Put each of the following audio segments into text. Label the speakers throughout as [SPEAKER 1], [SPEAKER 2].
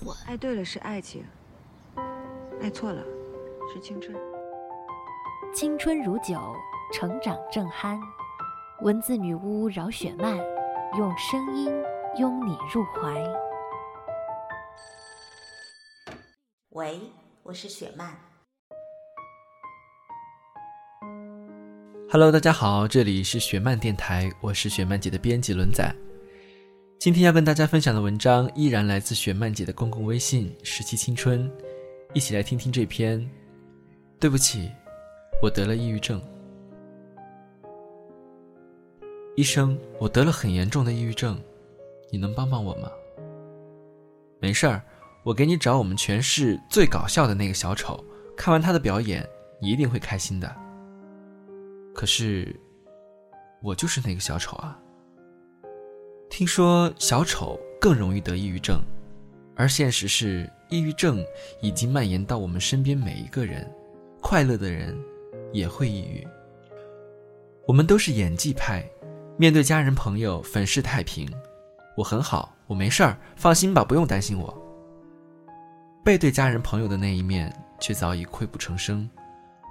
[SPEAKER 1] 蠢。
[SPEAKER 2] 爱对了是爱情，爱错了是青春。
[SPEAKER 3] 青春如酒，成长正酣。文字女巫饶雪漫，用声音拥你入怀。
[SPEAKER 4] 喂，我是雪漫。
[SPEAKER 5] Hello，大家好，这里是雪漫电台，我是雪漫姐的编辑轮仔。今天要跟大家分享的文章依然来自雪漫姐的公共微信“十七青春”，一起来听听这篇。对不起。我得了抑郁症，医生，我得了很严重的抑郁症，你能帮帮我吗？没事儿，我给你找我们全市最搞笑的那个小丑，看完他的表演，你一定会开心的。可是，我就是那个小丑啊。听说小丑更容易得抑郁症，而现实是，抑郁症已经蔓延到我们身边每一个人，快乐的人。也会抑郁。我们都是演技派，面对家人朋友，粉饰太平。我很好，我没事儿，放心吧，不用担心我。背对家人朋友的那一面，却早已溃不成声，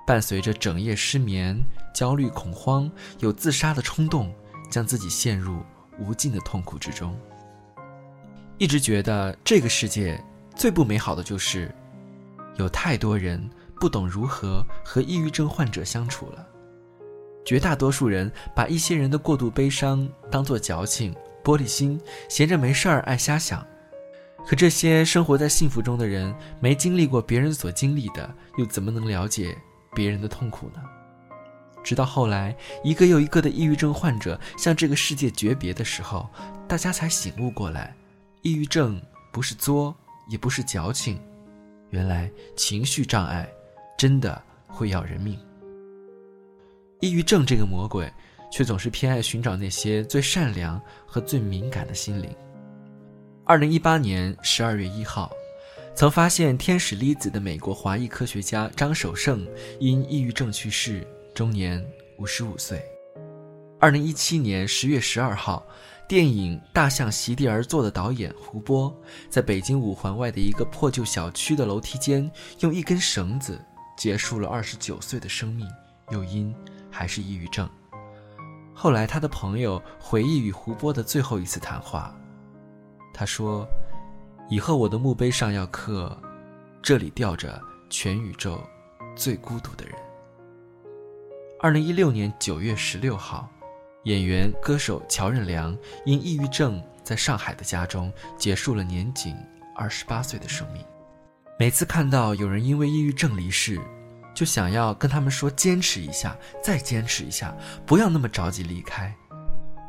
[SPEAKER 5] 伴随着整夜失眠、焦虑、恐慌，有自杀的冲动，将自己陷入无尽的痛苦之中。一直觉得这个世界最不美好的就是，有太多人。不懂如何和抑郁症患者相处了。绝大多数人把一些人的过度悲伤当作矫情、玻璃心，闲着没事儿爱瞎想。可这些生活在幸福中的人，没经历过别人所经历的，又怎么能了解别人的痛苦呢？直到后来，一个又一个的抑郁症患者向这个世界诀别的时候，大家才醒悟过来：抑郁症不是作，也不是矫情，原来情绪障碍。真的会要人命。抑郁症这个魔鬼，却总是偏爱寻找那些最善良和最敏感的心灵。二零一八年十二月一号，曾发现天使粒子的美国华裔科学家张守胜因抑郁症去世，终年五十五岁。二零一七年十月十二号，电影《大象席地而坐》的导演胡波，在北京五环外的一个破旧小区的楼梯间，用一根绳子。结束了二十九岁的生命，又因还是抑郁症。后来，他的朋友回忆与胡波的最后一次谈话，他说：“以后我的墓碑上要刻，这里吊着全宇宙最孤独的人。”二零一六年九月十六号，演员歌手乔任梁因抑郁症在上海的家中结束了年仅二十八岁的生命。每次看到有人因为抑郁症离世，就想要跟他们说：坚持一下，再坚持一下，不要那么着急离开。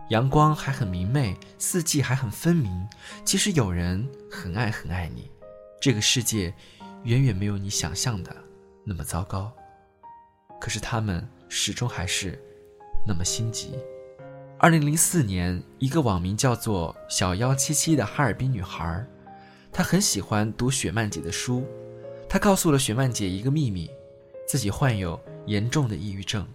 [SPEAKER 5] 阳光还很明媚，四季还很分明。其实有人很爱很爱你，这个世界远远没有你想象的那么糟糕。可是他们始终还是那么心急。二零零四年，一个网名叫做“小幺七七”的哈尔滨女孩。她很喜欢读雪漫姐的书，她告诉了雪漫姐一个秘密，自己患有严重的抑郁症。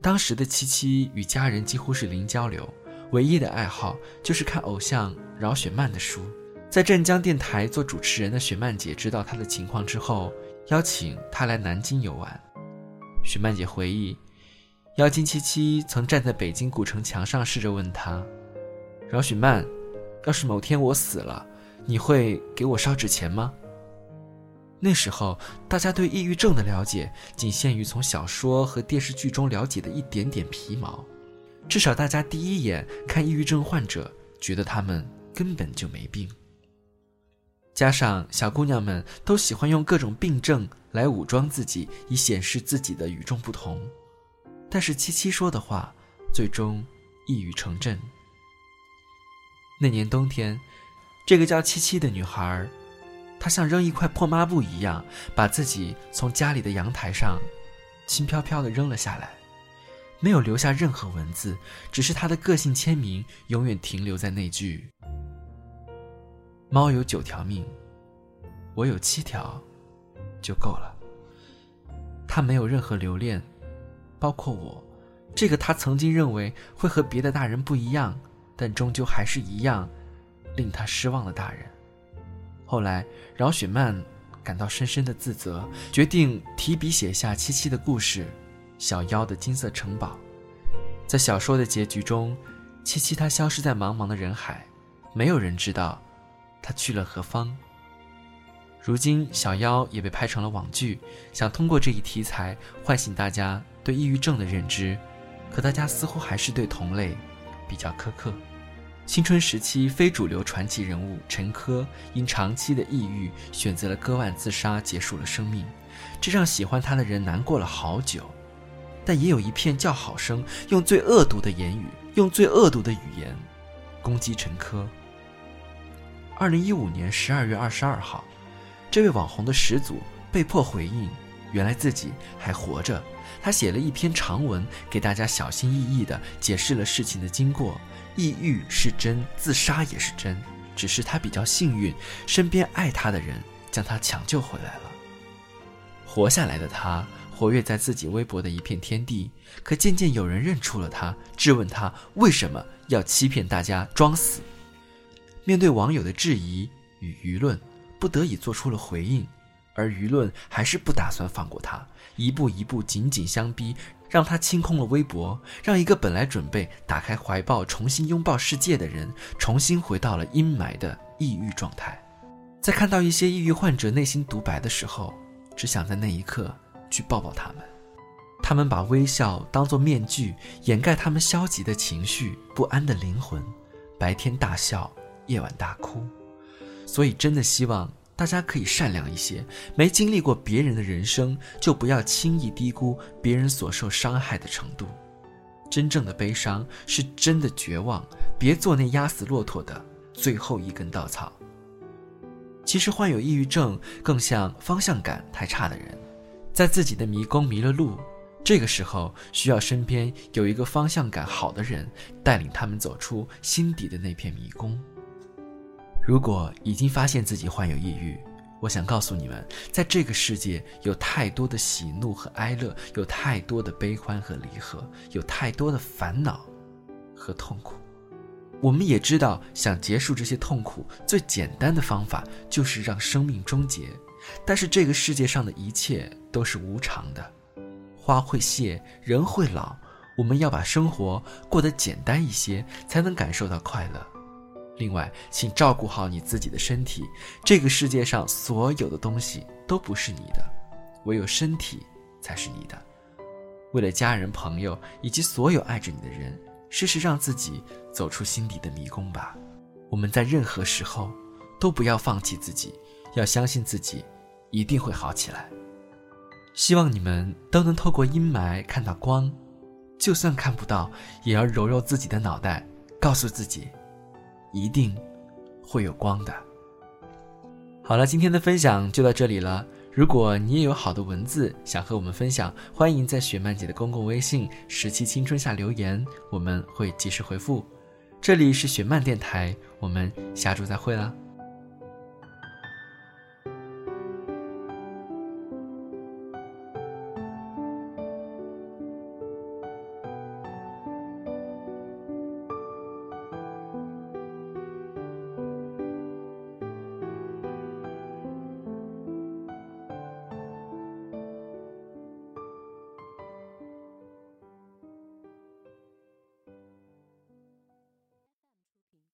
[SPEAKER 5] 当时的七七与家人几乎是零交流，唯一的爱好就是看偶像饶雪漫的书。在镇江电台做主持人的雪漫姐知道他的情况之后，邀请他来南京游玩。许曼姐回忆，妖精七七曾站在北京古城墙上试着问他：“饶雪漫，要是某天我死了。”你会给我烧纸钱吗？那时候，大家对抑郁症的了解仅限于从小说和电视剧中了解的一点点皮毛。至少，大家第一眼看抑郁症患者，觉得他们根本就没病。加上小姑娘们都喜欢用各种病症来武装自己，以显示自己的与众不同。但是七七说的话，最终一语成真。那年冬天。这个叫七七的女孩，她像扔一块破抹布一样，把自己从家里的阳台上轻飘飘地扔了下来，没有留下任何文字，只是她的个性签名永远停留在那句：“猫有九条命，我有七条，就够了。”他没有任何留恋，包括我，这个他曾经认为会和别的大人不一样，但终究还是一样，令他失望的大人。后来，饶雪漫感到深深的自责，决定提笔写下七七的故事《小妖的金色城堡》。在小说的结局中，七七她消失在茫茫的人海，没有人知道她去了何方。如今，小妖也被拍成了网剧，想通过这一题材唤醒大家对抑郁症的认知，可大家似乎还是对同类比较苛刻。青春时期非主流传奇人物陈珂因长期的抑郁选择了割腕自杀，结束了生命，这让喜欢他的人难过了好久。但也有一片叫好声，用最恶毒的言语，用最恶毒的语言攻击陈珂。二零一五年十二月二十二号，这位网红的始祖被迫回应，原来自己还活着。他写了一篇长文，给大家小心翼翼地解释了事情的经过。抑郁是真，自杀也是真，只是他比较幸运，身边爱他的人将他抢救回来了。活下来的他，活跃在自己微博的一片天地。可渐渐有人认出了他，质问他为什么要欺骗大家装死。面对网友的质疑与舆论，不得已做出了回应，而舆论还是不打算放过他，一步一步紧紧相逼。让他清空了微博，让一个本来准备打开怀抱重新拥抱世界的人，重新回到了阴霾的抑郁状态。在看到一些抑郁患者内心独白的时候，只想在那一刻去抱抱他们。他们把微笑当作面具，掩盖他们消极的情绪、不安的灵魂。白天大笑，夜晚大哭。所以，真的希望。大家可以善良一些，没经历过别人的人生，就不要轻易低估别人所受伤害的程度。真正的悲伤是真的绝望，别做那压死骆驼的最后一根稻草。其实患有抑郁症更像方向感太差的人，在自己的迷宫迷了路，这个时候需要身边有一个方向感好的人带领他们走出心底的那片迷宫。如果已经发现自己患有抑郁，我想告诉你们，在这个世界有太多的喜怒和哀乐，有太多的悲欢和离合，有太多的烦恼和痛苦。我们也知道，想结束这些痛苦，最简单的方法就是让生命终结。但是这个世界上的一切都是无常的，花会谢，人会老，我们要把生活过得简单一些，才能感受到快乐。另外，请照顾好你自己的身体。这个世界上所有的东西都不是你的，唯有身体才是你的。为了家人、朋友以及所有爱着你的人，试试让自己走出心底的迷宫吧。我们在任何时候都不要放弃自己，要相信自己一定会好起来。希望你们都能透过阴霾看到光，就算看不到，也要揉揉自己的脑袋，告诉自己。一定会有光的。好了，今天的分享就到这里了。如果你也有好的文字想和我们分享，欢迎在雪漫姐的公共微信“十七青春”下留言，我们会及时回复。这里是雪漫电台，我们下周再会啦。